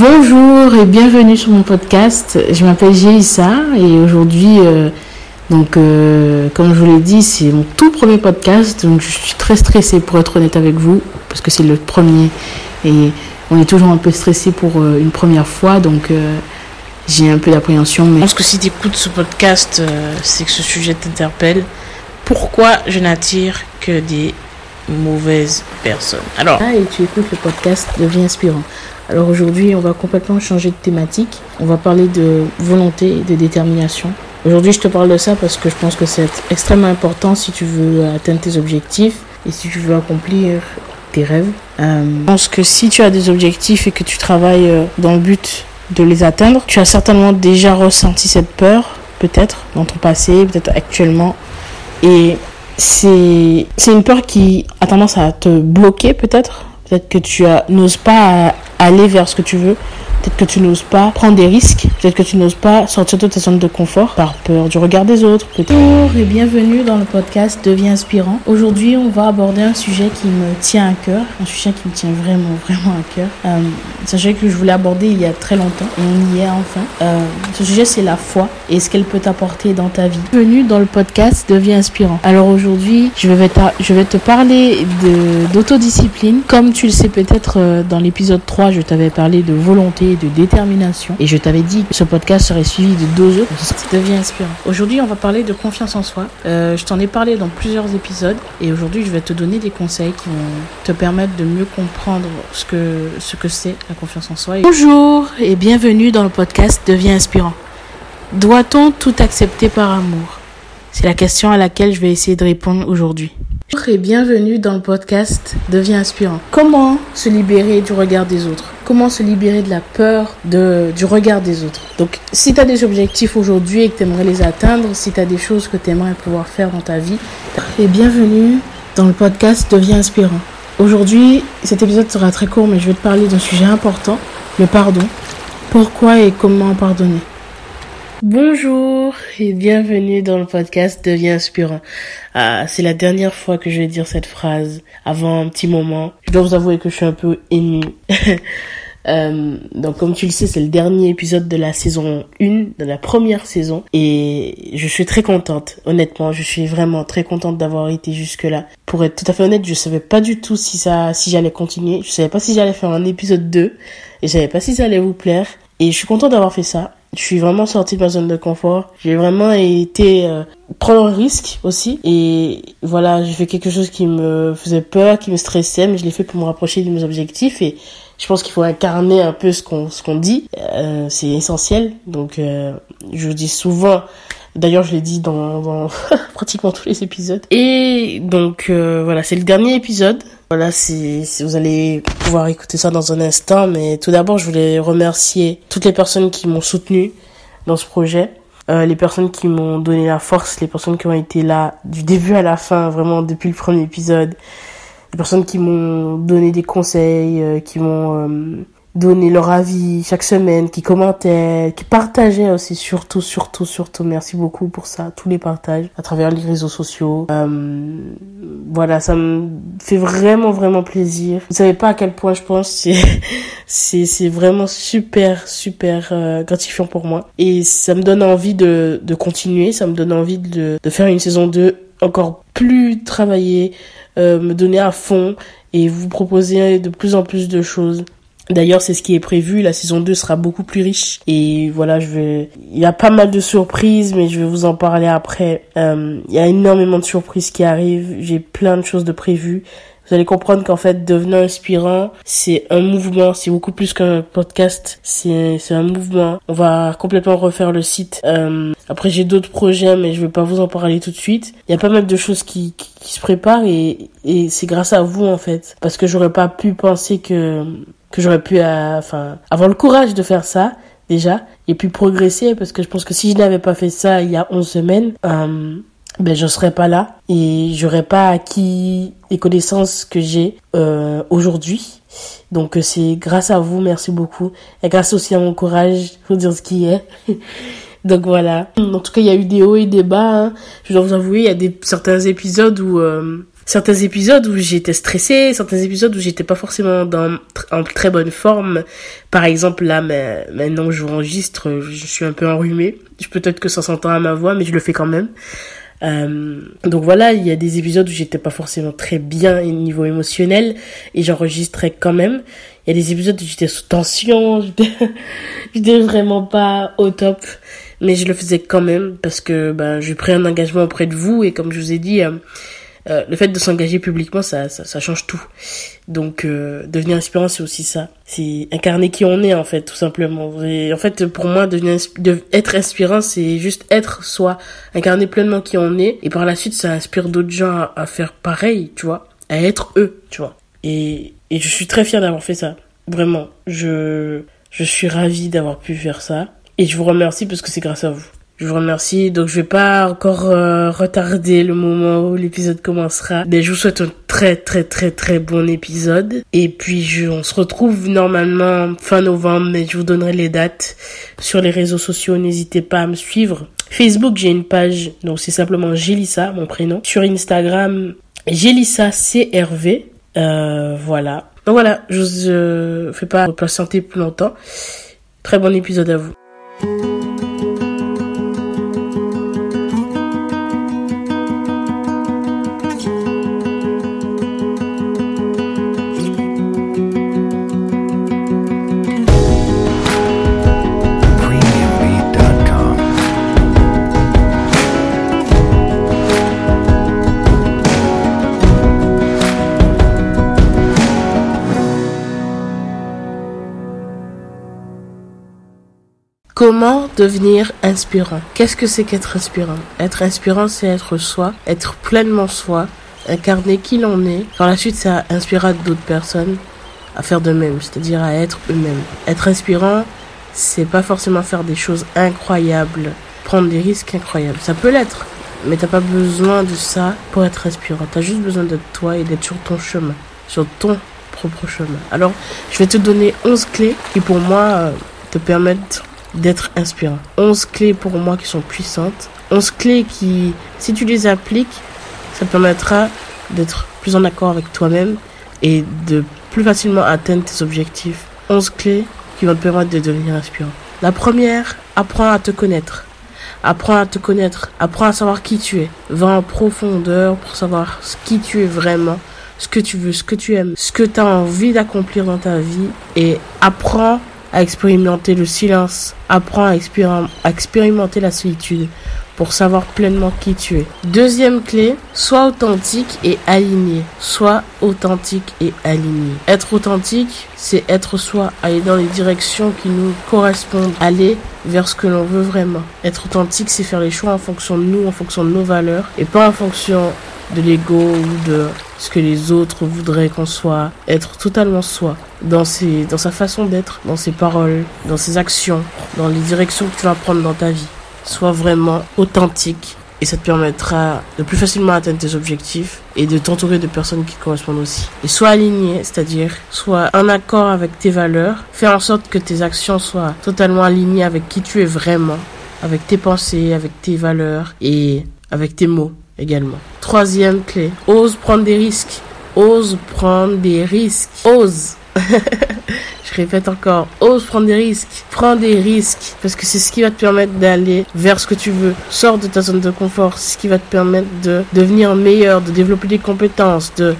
Bonjour et bienvenue sur mon podcast. Je m'appelle Géissa et aujourd'hui, euh, donc euh, comme je vous l'ai dit, c'est mon tout premier podcast. Donc je suis très stressée pour être honnête avec vous parce que c'est le premier et on est toujours un peu stressé pour euh, une première fois. Donc j'ai un peu d'appréhension. Mais je pense que si tu écoutes ce podcast, c'est que ce sujet t'interpelle. Pourquoi je n'attire que des mauvaises personnes? Alors, ah, et tu écoutes le podcast Deviens inspirant. Alors aujourd'hui, on va complètement changer de thématique. On va parler de volonté et de détermination. Aujourd'hui, je te parle de ça parce que je pense que c'est extrêmement important si tu veux atteindre tes objectifs et si tu veux accomplir tes rêves. Euh, je pense que si tu as des objectifs et que tu travailles euh, dans le but de les atteindre, tu as certainement déjà ressenti cette peur, peut-être dans ton passé, peut-être actuellement. Et c'est une peur qui a tendance à te bloquer, peut-être. Peut-être que tu n'oses pas aller vers ce que tu veux. Peut-être que tu n'oses pas prendre des risques. Peut-être que tu n'oses pas sortir de ta zone de confort par peur du regard des autres. Bonjour et bienvenue dans le podcast Deviens inspirant. Aujourd'hui, on va aborder un sujet qui me tient à cœur. Un sujet qui me tient vraiment, vraiment à cœur. Euh, sujet que je voulais aborder il y a très longtemps et on y est enfin. Euh, ce sujet, c'est la foi et ce qu'elle peut t'apporter dans ta vie. Bienvenue dans le podcast Deviens inspirant. Alors aujourd'hui, je vais, je vais te parler d'autodiscipline. Comme tu le sais peut-être euh, dans l'épisode 3, je t'avais parlé de volonté de détermination. Et je t'avais dit que ce podcast serait suivi de deux autres. Ça devient inspirant. Aujourd'hui, on va parler de confiance en soi. Euh, je t'en ai parlé dans plusieurs épisodes. Et aujourd'hui, je vais te donner des conseils qui vont te permettre de mieux comprendre ce que ce que c'est la confiance en soi. Bonjour et bienvenue dans le podcast Deviens inspirant. Doit-on tout accepter par amour? C'est la question à laquelle je vais essayer de répondre aujourd'hui. Bonjour et bienvenue dans le podcast Deviens inspirant. Comment se libérer du regard des autres? Comment se libérer de la peur de, du regard des autres? Donc, si tu as des objectifs aujourd'hui et que tu aimerais les atteindre, si tu as des choses que tu aimerais pouvoir faire dans ta vie, et bienvenue dans le podcast Deviens inspirant. Aujourd'hui, cet épisode sera très court, mais je vais te parler d'un sujet important, le pardon. Pourquoi et comment pardonner? Bonjour et bienvenue dans le podcast Deviens inspirant. Ah, c'est la dernière fois que je vais dire cette phrase avant un petit moment. Je dois vous avouer que je suis un peu émue. Euh, donc comme tu le sais, c'est le dernier épisode de la saison 1, de la première saison. Et je suis très contente, honnêtement. Je suis vraiment très contente d'avoir été jusque là. Pour être tout à fait honnête, je savais pas du tout si ça, si j'allais continuer. Je savais pas si j'allais faire un épisode 2. Et je savais pas si ça allait vous plaire. Et je suis contente d'avoir fait ça. Je suis vraiment sortie de ma zone de confort. J'ai vraiment été euh, prendre un risque aussi. Et voilà, j'ai fait quelque chose qui me faisait peur, qui me stressait, mais je l'ai fait pour me rapprocher de mes objectifs. Et je pense qu'il faut incarner un peu ce qu'on ce qu'on dit. Euh, c'est essentiel. Donc, euh, je dis souvent. D'ailleurs, je l'ai dit dans, dans pratiquement tous les épisodes. Et donc, euh, voilà, c'est le dernier épisode. Voilà, si, si vous allez pouvoir écouter ça dans un instant, mais tout d'abord, je voulais remercier toutes les personnes qui m'ont soutenu dans ce projet, euh, les personnes qui m'ont donné la force, les personnes qui ont été là du début à la fin, vraiment depuis le premier épisode, les personnes qui m'ont donné des conseils, euh, qui m'ont donner leur avis chaque semaine, qui commentaient, qui partageaient aussi, surtout, surtout, surtout. Merci beaucoup pour ça, tous les partages à travers les réseaux sociaux. Euh, voilà, ça me fait vraiment, vraiment plaisir. Vous savez pas à quel point je pense c'est, c'est, c'est vraiment super, super euh, gratifiant pour moi. Et ça me donne envie de, de continuer, ça me donne envie de, de faire une saison 2 encore plus travaillée, euh, me donner à fond et vous proposer de plus en plus de choses. D'ailleurs, c'est ce qui est prévu. La saison 2 sera beaucoup plus riche. Et voilà, je vais. Il y a pas mal de surprises, mais je vais vous en parler après. Euh, il y a énormément de surprises qui arrivent. J'ai plein de choses de prévues. Vous allez comprendre qu'en fait, devenir inspirant, c'est un mouvement, c'est beaucoup plus qu'un podcast, c'est c'est un mouvement. On va complètement refaire le site. Euh, après, j'ai d'autres projets, mais je vais pas vous en parler tout de suite. Il y a pas mal de choses qui, qui, qui se préparent et, et c'est grâce à vous, en fait. Parce que j'aurais pas pu penser que que j'aurais pu euh, enfin avoir le courage de faire ça déjà et puis progresser parce que je pense que si je n'avais pas fait ça il y a 11 semaines euh, ben je serais pas là et j'aurais pas acquis les connaissances que j'ai euh, aujourd'hui. Donc euh, c'est grâce à vous merci beaucoup et grâce aussi à mon courage pour dire ce qui est. Donc voilà. En tout cas il y a eu des hauts et des bas hein. je dois vous avouer il y a des certains épisodes où certains épisodes où j'étais stressée, certains épisodes où j'étais pas forcément dans en très bonne forme. Par exemple, là, maintenant je vous enregistre, je suis un peu enrhumée. Peut-être que ça s'entend à ma voix, mais je le fais quand même. Euh, donc voilà, il y a des épisodes où j'étais pas forcément très bien au niveau émotionnel et j'enregistrais quand même. Il y a des épisodes où j'étais sous tension, j'étais vraiment pas au top, mais je le faisais quand même parce que ben j'ai pris un engagement auprès de vous et comme je vous ai dit, euh, euh, le fait de s'engager publiquement, ça, ça, ça, change tout. Donc, euh, devenir inspirant, c'est aussi ça. C'est incarner qui on est, en fait, tout simplement. Et en fait, pour moi, devenir, de, être inspirant, c'est juste être soi, incarner pleinement qui on est. Et par la suite, ça inspire d'autres gens à, faire pareil, tu vois, à être eux, tu vois. Et, et je suis très fière d'avoir fait ça. Vraiment. Je, je suis ravie d'avoir pu faire ça. Et je vous remercie parce que c'est grâce à vous. Je vous remercie. Donc je vais pas encore euh, retarder le moment où l'épisode commencera. Mais je vous souhaite un très très très très bon épisode. Et puis on se retrouve normalement fin novembre, mais je vous donnerai les dates sur les réseaux sociaux. N'hésitez pas à me suivre. Facebook, j'ai une page, donc c'est simplement Gélissa, mon prénom. Sur Instagram, Gélissa CRV. Euh, voilà. Donc voilà, je vous euh, fais pas patienter plus longtemps. Très bon épisode à vous. Devenir inspirant Qu'est-ce que c'est qu'être inspirant? Être inspirant, c'est être soi, être pleinement soi, incarner qui l'on est. Par la suite, ça inspirera d'autres personnes à faire de même, c'est-à-dire à être eux-mêmes. Être inspirant, c'est pas forcément faire des choses incroyables, prendre des risques incroyables. Ça peut l'être, mais t'as pas besoin de ça pour être inspirant. T'as juste besoin d'être toi et d'être sur ton chemin, sur ton propre chemin. Alors, je vais te donner 11 clés qui pour moi euh, te permettent d'être inspirant. 11 clés pour moi qui sont puissantes. 11 clés qui, si tu les appliques, ça te permettra d'être plus en accord avec toi-même et de plus facilement atteindre tes objectifs. 11 clés qui vont te permettre de devenir inspirant. La première, apprends à te connaître. Apprends à te connaître, apprends à savoir qui tu es. Va en profondeur pour savoir qui tu es vraiment, ce que tu veux, ce que tu aimes, ce que tu as envie d'accomplir dans ta vie et apprends à expérimenter le silence, apprends à, expérimenter la solitude pour savoir pleinement qui tu es. Deuxième clé, sois authentique et aligné. Sois authentique et aligné. Être authentique, c'est être soi, aller dans les directions qui nous correspondent, aller vers ce que l'on veut vraiment. Être authentique, c'est faire les choix en fonction de nous, en fonction de nos valeurs, et pas en fonction de l'ego ou de ce que les autres voudraient qu'on soit, être totalement soi dans ses, dans sa façon d'être, dans ses paroles, dans ses actions, dans les directions que tu vas prendre dans ta vie. Sois vraiment authentique et ça te permettra de plus facilement atteindre tes objectifs et de t'entourer de personnes qui correspondent aussi. Et sois aligné, c'est-à-dire sois en accord avec tes valeurs, fais en sorte que tes actions soient totalement alignées avec qui tu es vraiment, avec tes pensées, avec tes valeurs et avec tes mots également. Troisième clé, ose prendre des risques. Ose prendre des risques. Ose. Je répète encore, ose prendre des risques. Prends des risques parce que c'est ce qui va te permettre d'aller vers ce que tu veux. Sors de ta zone de confort. C'est ce qui va te permettre de devenir meilleur, de développer des compétences, de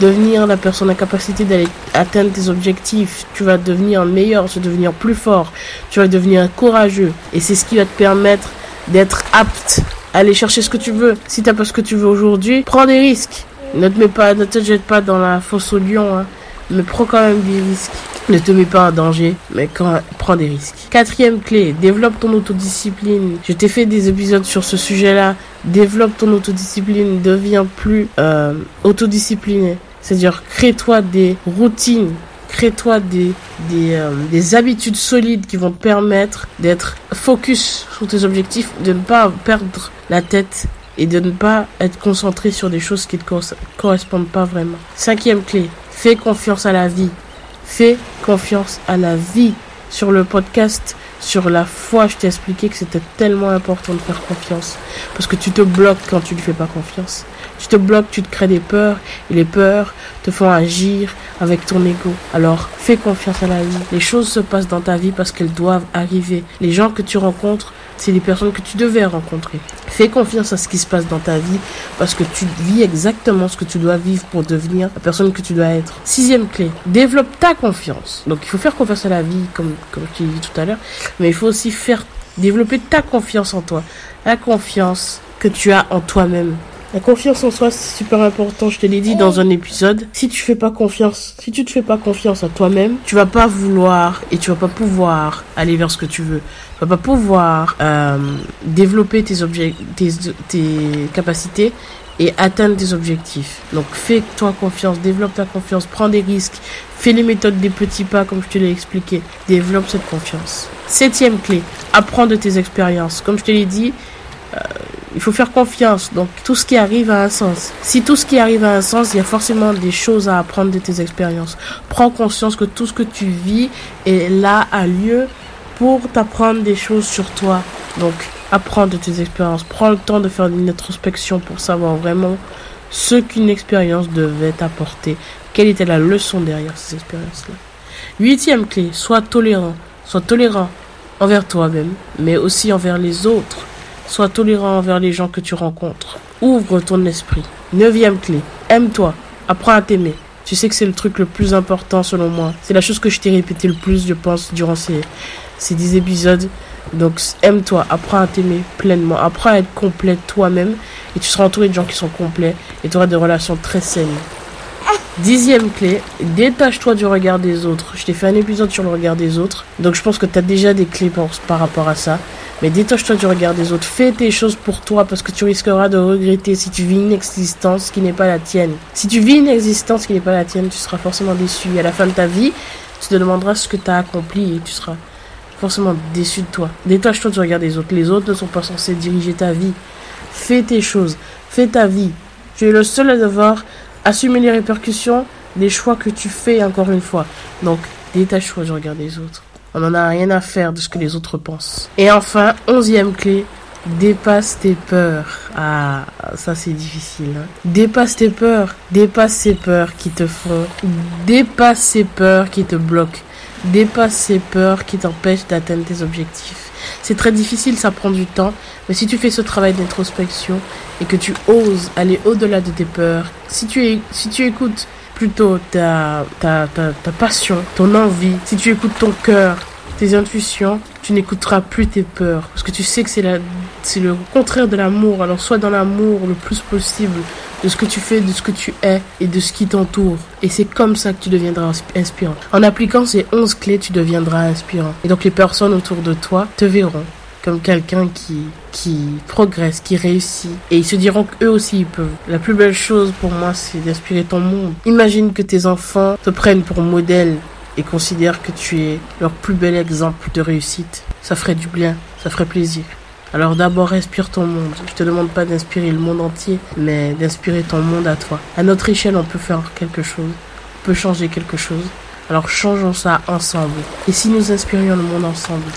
devenir la personne à capacité d'aller atteindre tes objectifs. Tu vas devenir meilleur, vas devenir plus fort, tu vas devenir courageux. Et c'est ce qui va te permettre d'être apte aller chercher ce que tu veux. Si t'as pas ce que tu veux aujourd'hui, prends des risques. Ne te pas, ne te jette pas dans la fosse au lion, hein. mais prends quand même des risques. Ne te mets pas en danger, mais quand, prends des risques. Quatrième clé, développe ton autodiscipline. Je t'ai fait des épisodes sur ce sujet-là. Développe ton autodiscipline, deviens plus euh, autodiscipliné. C'est-à-dire, crée-toi des routines crée-toi des, des, euh, des, habitudes solides qui vont te permettre d'être focus sur tes objectifs, de ne pas perdre la tête et de ne pas être concentré sur des choses qui ne te correspondent pas vraiment. Cinquième clé, fais confiance à la vie. Fais confiance à la vie. Sur le podcast, sur la foi, je t'ai expliqué que c'était tellement important de faire confiance. Parce que tu te bloques quand tu ne fais pas confiance. Tu te bloques, tu te crées des peurs. Et les peurs te font agir avec ton ego. Alors, fais confiance à la vie. Les choses se passent dans ta vie parce qu'elles doivent arriver. Les gens que tu rencontres c'est les personnes que tu devais rencontrer. Fais confiance à ce qui se passe dans ta vie parce que tu vis exactement ce que tu dois vivre pour devenir la personne que tu dois être. Sixième clé, développe ta confiance. Donc il faut faire confiance à la vie comme, comme je t'ai dit tout à l'heure, mais il faut aussi faire développer ta confiance en toi. La confiance que tu as en toi-même. La confiance en soi, c'est super important. Je te l'ai dit dans un épisode. Si tu fais pas confiance, si tu te fais pas confiance à toi-même, tu vas pas vouloir et tu vas pas pouvoir aller vers ce que tu veux. Tu vas pas pouvoir euh, développer tes, tes capacités et atteindre tes objectifs. Donc fais-toi confiance, développe ta confiance, prends des risques, fais les méthodes des petits pas comme je te l'ai expliqué, développe cette confiance. Septième clé, apprends de tes expériences. Comme je te l'ai dit, euh, il faut faire confiance. Donc tout ce qui arrive a un sens. Si tout ce qui arrive a un sens, il y a forcément des choses à apprendre de tes expériences. Prends conscience que tout ce que tu vis est là à lieu pour t'apprendre des choses sur toi. Donc apprends de tes expériences. Prends le temps de faire une introspection pour savoir vraiment ce qu'une expérience devait t'apporter. Quelle était la leçon derrière ces expériences-là? Huitième clé, sois tolérant. Sois tolérant envers toi-même, mais aussi envers les autres. Sois tolérant envers les gens que tu rencontres. Ouvre ton esprit. Neuvième clé. Aime-toi. Apprends à t'aimer. Tu sais que c'est le truc le plus important selon moi. C'est la chose que je t'ai répété le plus, je pense, durant ces, ces 10 épisodes. Donc aime-toi, apprends à t'aimer pleinement, apprends à être complet toi-même et tu seras entouré de gens qui sont complets et tu auras des relations très saines. Dixième clé, détache-toi du regard des autres. Je t'ai fait un épisode sur le regard des autres, donc je pense que tu as déjà des clés par rapport à ça. Mais détache-toi du regard des autres. Fais tes choses pour toi parce que tu risqueras de regretter si tu vis une existence qui n'est pas la tienne. Si tu vis une existence qui n'est pas la tienne, tu seras forcément déçu. Et à la fin de ta vie, tu te demanderas ce que tu as accompli et tu seras forcément déçu de toi. Détache-toi du regard des autres. Les autres ne sont pas censés diriger ta vie. Fais tes choses. Fais ta vie. Tu es le seul à devoir assumer les répercussions des choix que tu fais encore une fois. Donc, détache-toi du regard des autres. On n'en a rien à faire de ce que les autres pensent. Et enfin, onzième clé, dépasse tes peurs. Ah, ça c'est difficile. Hein. Dépasse tes peurs. Dépasse ces peurs qui te font. Dépasse ces peurs qui te bloquent. Dépasse ces peurs qui t'empêchent d'atteindre tes objectifs. C'est très difficile, ça prend du temps. Mais si tu fais ce travail d'introspection et que tu oses aller au-delà de tes peurs, si tu, si tu écoutes plutôt ta, ta, ta, ta passion, ton envie, si tu écoutes ton cœur, tes intuitions, tu n'écouteras plus tes peurs. Parce que tu sais que c'est la, c'est le contraire de l'amour. Alors sois dans l'amour le plus possible de ce que tu fais, de ce que tu es et de ce qui t'entoure. Et c'est comme ça que tu deviendras inspirant. En appliquant ces 11 clés, tu deviendras inspirant. Et donc les personnes autour de toi te verront comme quelqu'un qui, qui progresse, qui réussit. Et ils se diront qu'eux aussi ils peuvent. La plus belle chose pour moi, c'est d'inspirer ton monde. Imagine que tes enfants te prennent pour modèle et considèrent que tu es leur plus bel exemple de réussite. Ça ferait du bien, ça ferait plaisir. Alors d'abord, inspire ton monde. Je te demande pas d'inspirer le monde entier, mais d'inspirer ton monde à toi. À notre échelle, on peut faire quelque chose. On peut changer quelque chose. Alors changeons ça ensemble. Et si nous inspirions le monde ensemble?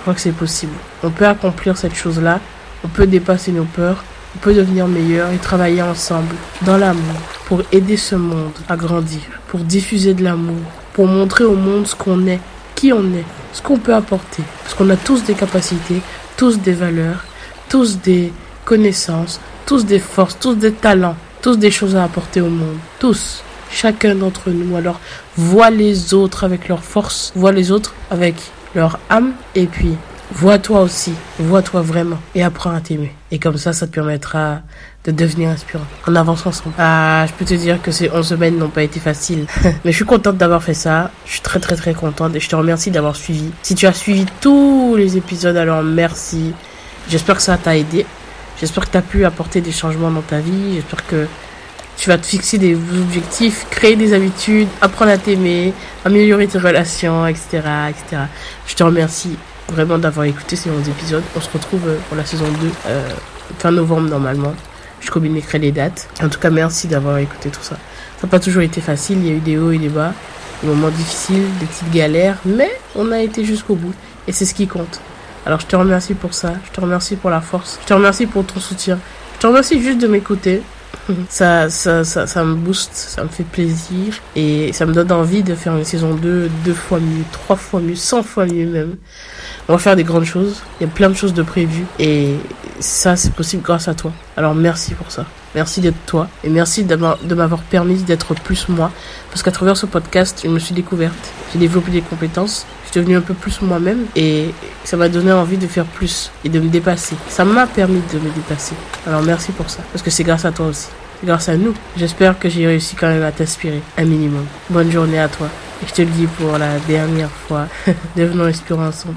Je crois que c'est possible. On peut accomplir cette chose-là, on peut dépasser nos peurs, on peut devenir meilleur et travailler ensemble dans l'amour pour aider ce monde à grandir, pour diffuser de l'amour, pour montrer au monde ce qu'on est, qui on est, ce qu'on peut apporter. Parce qu'on a tous des capacités, tous des valeurs, tous des connaissances, tous des forces, tous des talents, tous des choses à apporter au monde. Tous. Chacun d'entre nous. Alors, vois les autres avec leurs forces, vois les autres avec leur âme et puis vois-toi aussi, vois-toi vraiment et apprends à t'aimer. Et comme ça, ça te permettra de devenir inspirant en avançant ensemble. Ah, je peux te dire que ces 11 semaines n'ont pas été faciles. Mais je suis contente d'avoir fait ça. Je suis très très très contente et je te remercie d'avoir suivi. Si tu as suivi tous les épisodes, alors merci. J'espère que ça t'a aidé. J'espère que tu as pu apporter des changements dans ta vie. J'espère que tu vas te fixer des objectifs, créer des habitudes, apprendre à t'aimer, améliorer tes relations, etc., etc. Je te remercie vraiment d'avoir écouté ces 11 épisodes. On se retrouve euh, pour la saison 2, euh, fin novembre normalement. Je communiquerai les dates. En tout cas, merci d'avoir écouté tout ça. Ça n'a pas toujours été facile, il y a eu des hauts et des bas, des moments difficiles, des petites galères, mais on a été jusqu'au bout. Et c'est ce qui compte. Alors je te remercie pour ça, je te remercie pour la force, je te remercie pour ton soutien, je te remercie juste de m'écouter. Ça, ça, ça, ça me booste, ça me fait plaisir et ça me donne envie de faire une saison 2 deux fois mieux, trois fois mieux, cent fois mieux même. On va faire des grandes choses, il y a plein de choses de prévues et ça c'est possible grâce à toi. Alors merci pour ça. Merci d'être toi et merci de m'avoir permis d'être plus moi parce qu'à travers ce podcast, je me suis découverte, j'ai développé des compétences, je suis devenue un peu plus moi-même et ça m'a donné envie de faire plus et de me dépasser. Ça m'a permis de me dépasser. Alors merci pour ça parce que c'est grâce à toi aussi. Grâce à nous. J'espère que j'ai réussi quand même à t'inspirer un minimum. Bonne journée à toi. Et je te le dis pour la dernière fois, devenons inspirants ensemble.